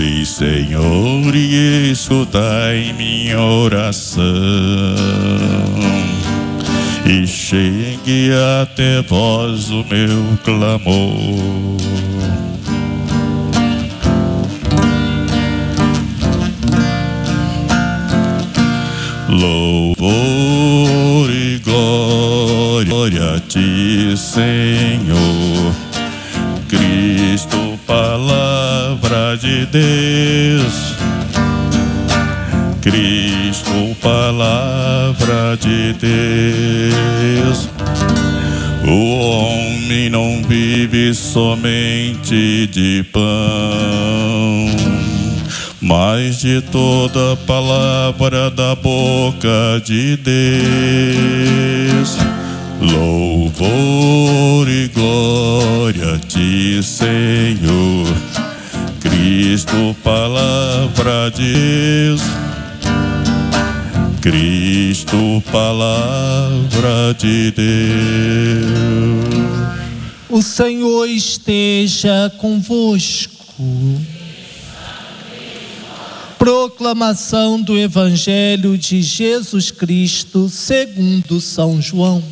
Ouvi, Senhor, e escutai minha oração. E chegue até vós o meu clamor. Louvor e glória a ti, Senhor. Cristo, palavra de Deus. Cristo, palavra de Deus. O homem não vive somente de pão mas de toda palavra da boca de Deus. Louvor e glória a ti, Senhor. Cristo, palavra de Deus. Cristo, palavra de Deus. O Senhor esteja convosco. Proclamação do Evangelho de Jesus Cristo segundo São João.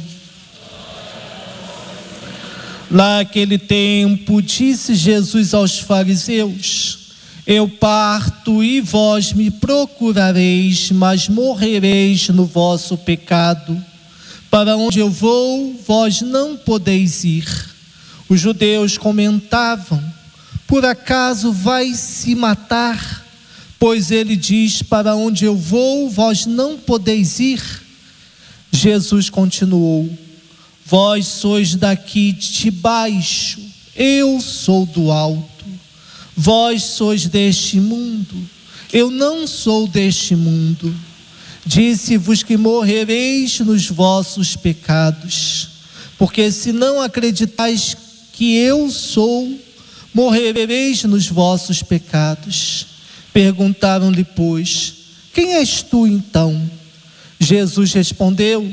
Naquele tempo, disse Jesus aos fariseus: Eu parto e vós me procurareis, mas morrereis no vosso pecado. Para onde eu vou, vós não podeis ir. Os judeus comentavam: Por acaso vai se matar? Pois ele diz: Para onde eu vou, vós não podeis ir. Jesus continuou: Vós sois daqui de baixo, eu sou do alto. Vós sois deste mundo, eu não sou deste mundo. Disse-vos que morrereis nos vossos pecados, porque se não acreditais que eu sou, morrereis nos vossos pecados. Perguntaram-lhe, pois, quem és tu então? Jesus respondeu: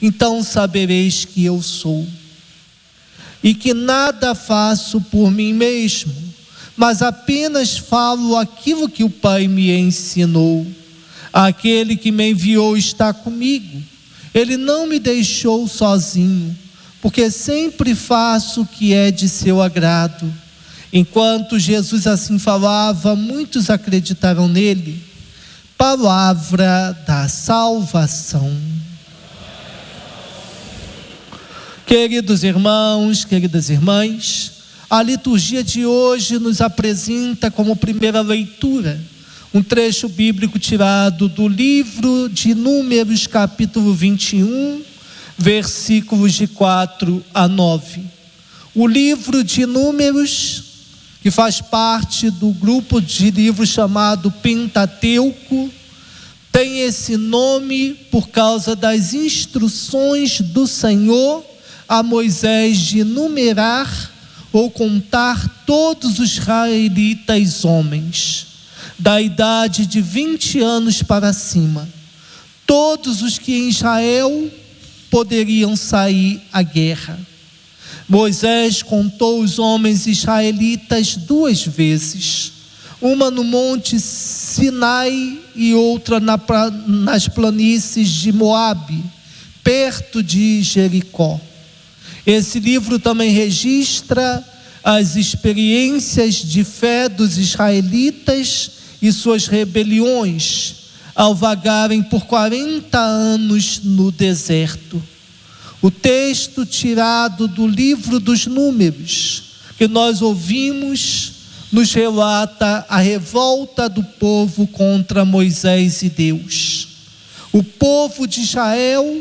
então sabereis que eu sou. E que nada faço por mim mesmo, mas apenas falo aquilo que o Pai me ensinou. Aquele que me enviou está comigo. Ele não me deixou sozinho, porque sempre faço o que é de seu agrado. Enquanto Jesus assim falava, muitos acreditaram nele. Palavra da salvação. Queridos irmãos, queridas irmãs, a liturgia de hoje nos apresenta como primeira leitura um trecho bíblico tirado do livro de Números, capítulo 21, versículos de 4 a 9. O livro de Números que faz parte do grupo de livros chamado Pentateuco, tem esse nome por causa das instruções do Senhor a Moisés de numerar ou contar todos os israelitas homens, da idade de 20 anos para cima, todos os que em Israel poderiam sair à guerra. Moisés contou os homens israelitas duas vezes, uma no monte Sinai e outra na, nas planícies de Moabe, perto de Jericó. Esse livro também registra as experiências de fé dos israelitas e suas rebeliões ao vagarem por 40 anos no deserto. O texto tirado do livro dos Números, que nós ouvimos, nos relata a revolta do povo contra Moisés e Deus. O povo de Israel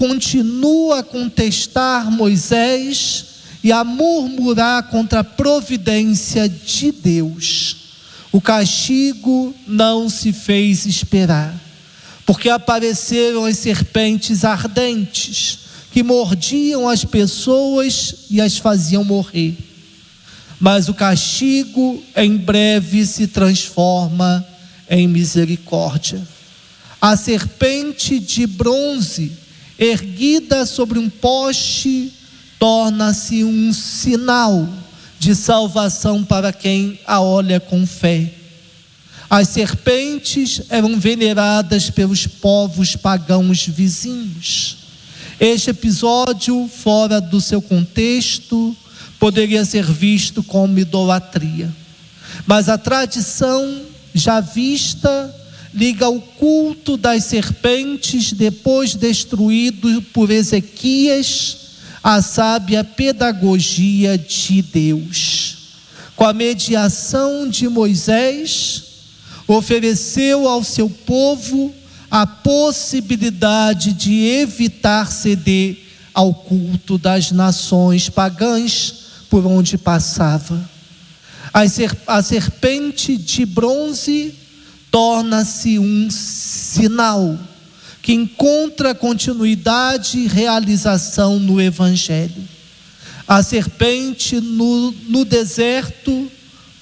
continua a contestar Moisés e a murmurar contra a providência de Deus. O castigo não se fez esperar, porque apareceram as serpentes ardentes que mordiam as pessoas e as faziam morrer. Mas o castigo em breve se transforma em misericórdia. A serpente de bronze, erguida sobre um poste, torna-se um sinal de salvação para quem a olha com fé. As serpentes eram veneradas pelos povos pagãos vizinhos. Este episódio, fora do seu contexto, poderia ser visto como idolatria. Mas a tradição já vista liga o culto das serpentes depois destruído por Ezequias a sábia pedagogia de Deus. Com a mediação de Moisés, ofereceu ao seu povo a possibilidade de evitar ceder ao culto das nações pagãs por onde passava. A serpente de bronze torna-se um sinal que encontra continuidade e realização no Evangelho. A serpente no, no deserto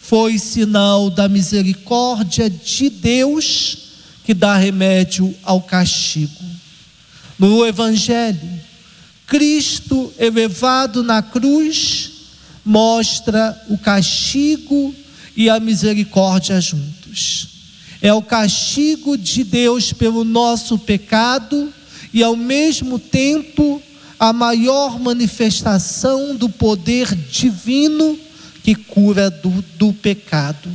foi sinal da misericórdia de Deus que dá remédio ao castigo. No Evangelho, Cristo elevado na cruz mostra o castigo e a misericórdia juntos é o castigo de Deus pelo nosso pecado e, ao mesmo tempo, a maior manifestação do poder divino que cura do, do pecado.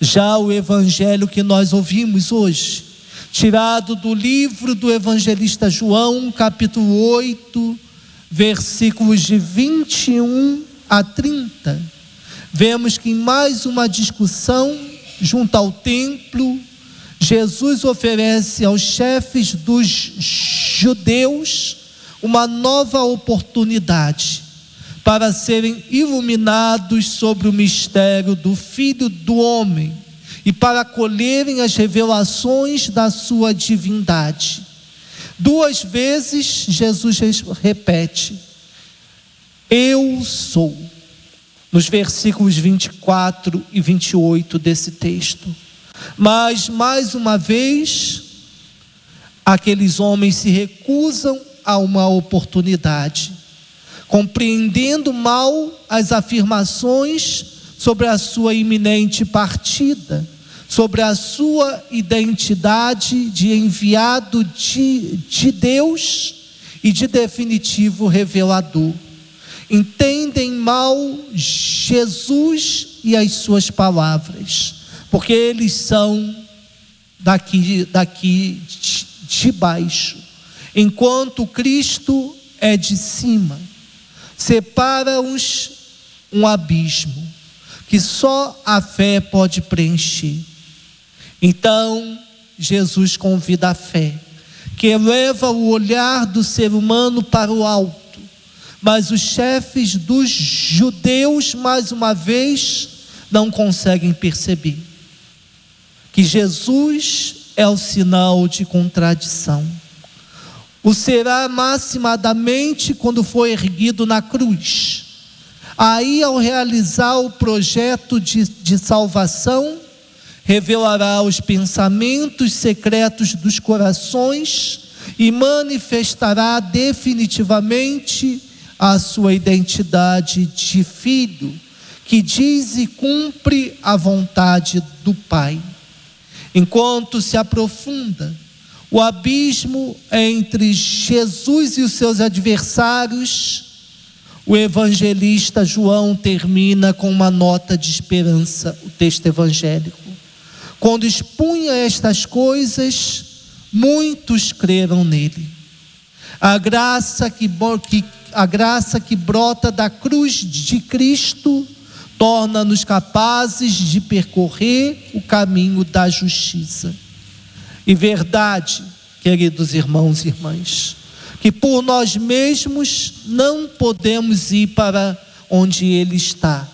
Já o evangelho que nós ouvimos hoje, tirado do livro do evangelista João, capítulo 8, versículos de 21 a 30, vemos que em mais uma discussão junto ao templo, Jesus oferece aos chefes dos judeus uma nova oportunidade para serem iluminados sobre o mistério do Filho do Homem e para colherem as revelações da sua divindade. Duas vezes Jesus repete: Eu sou nos versículos 24 e 28 desse texto. Mas, mais uma vez, aqueles homens se recusam a uma oportunidade, compreendendo mal as afirmações sobre a sua iminente partida, sobre a sua identidade de enviado de, de Deus e de definitivo revelador entendem mal Jesus e as suas palavras, porque eles são daqui, daqui de baixo, enquanto Cristo é de cima. Separa-os um abismo que só a fé pode preencher. Então, Jesus convida a fé, que eleva o olhar do ser humano para o alto mas os chefes dos judeus, mais uma vez, não conseguem perceber que Jesus é o sinal de contradição. O será maximadamente quando foi erguido na cruz. Aí, ao realizar o projeto de, de salvação, revelará os pensamentos secretos dos corações e manifestará definitivamente a sua identidade de filho, que diz e cumpre a vontade do Pai. Enquanto se aprofunda o abismo entre Jesus e os seus adversários, o evangelista João termina com uma nota de esperança, o texto evangélico. Quando expunha estas coisas, muitos creram nele. A graça que, que a graça que brota da cruz de Cristo torna-nos capazes de percorrer o caminho da justiça. E verdade, queridos irmãos e irmãs, que por nós mesmos não podemos ir para onde Ele está,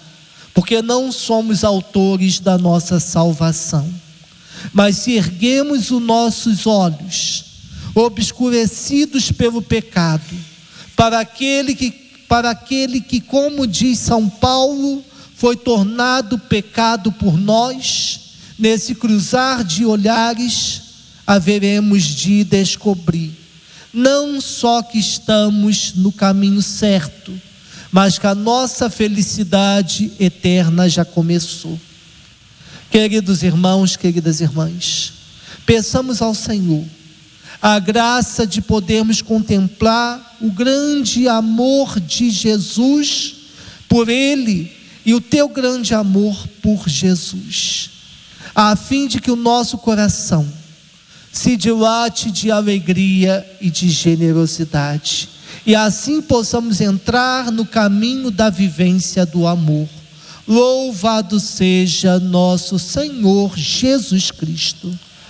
porque não somos autores da nossa salvação. Mas se erguemos os nossos olhos, obscurecidos pelo pecado, para aquele que, para aquele que, como diz São Paulo, foi tornado pecado por nós, nesse cruzar de olhares, haveremos de descobrir não só que estamos no caminho certo, mas que a nossa felicidade eterna já começou. Queridos irmãos, queridas irmãs, peçamos ao Senhor a graça de podermos contemplar o grande amor de Jesus por Ele e o teu grande amor por Jesus, a fim de que o nosso coração se dilate de alegria e de generosidade, e assim possamos entrar no caminho da vivência do amor. Louvado seja nosso Senhor Jesus Cristo.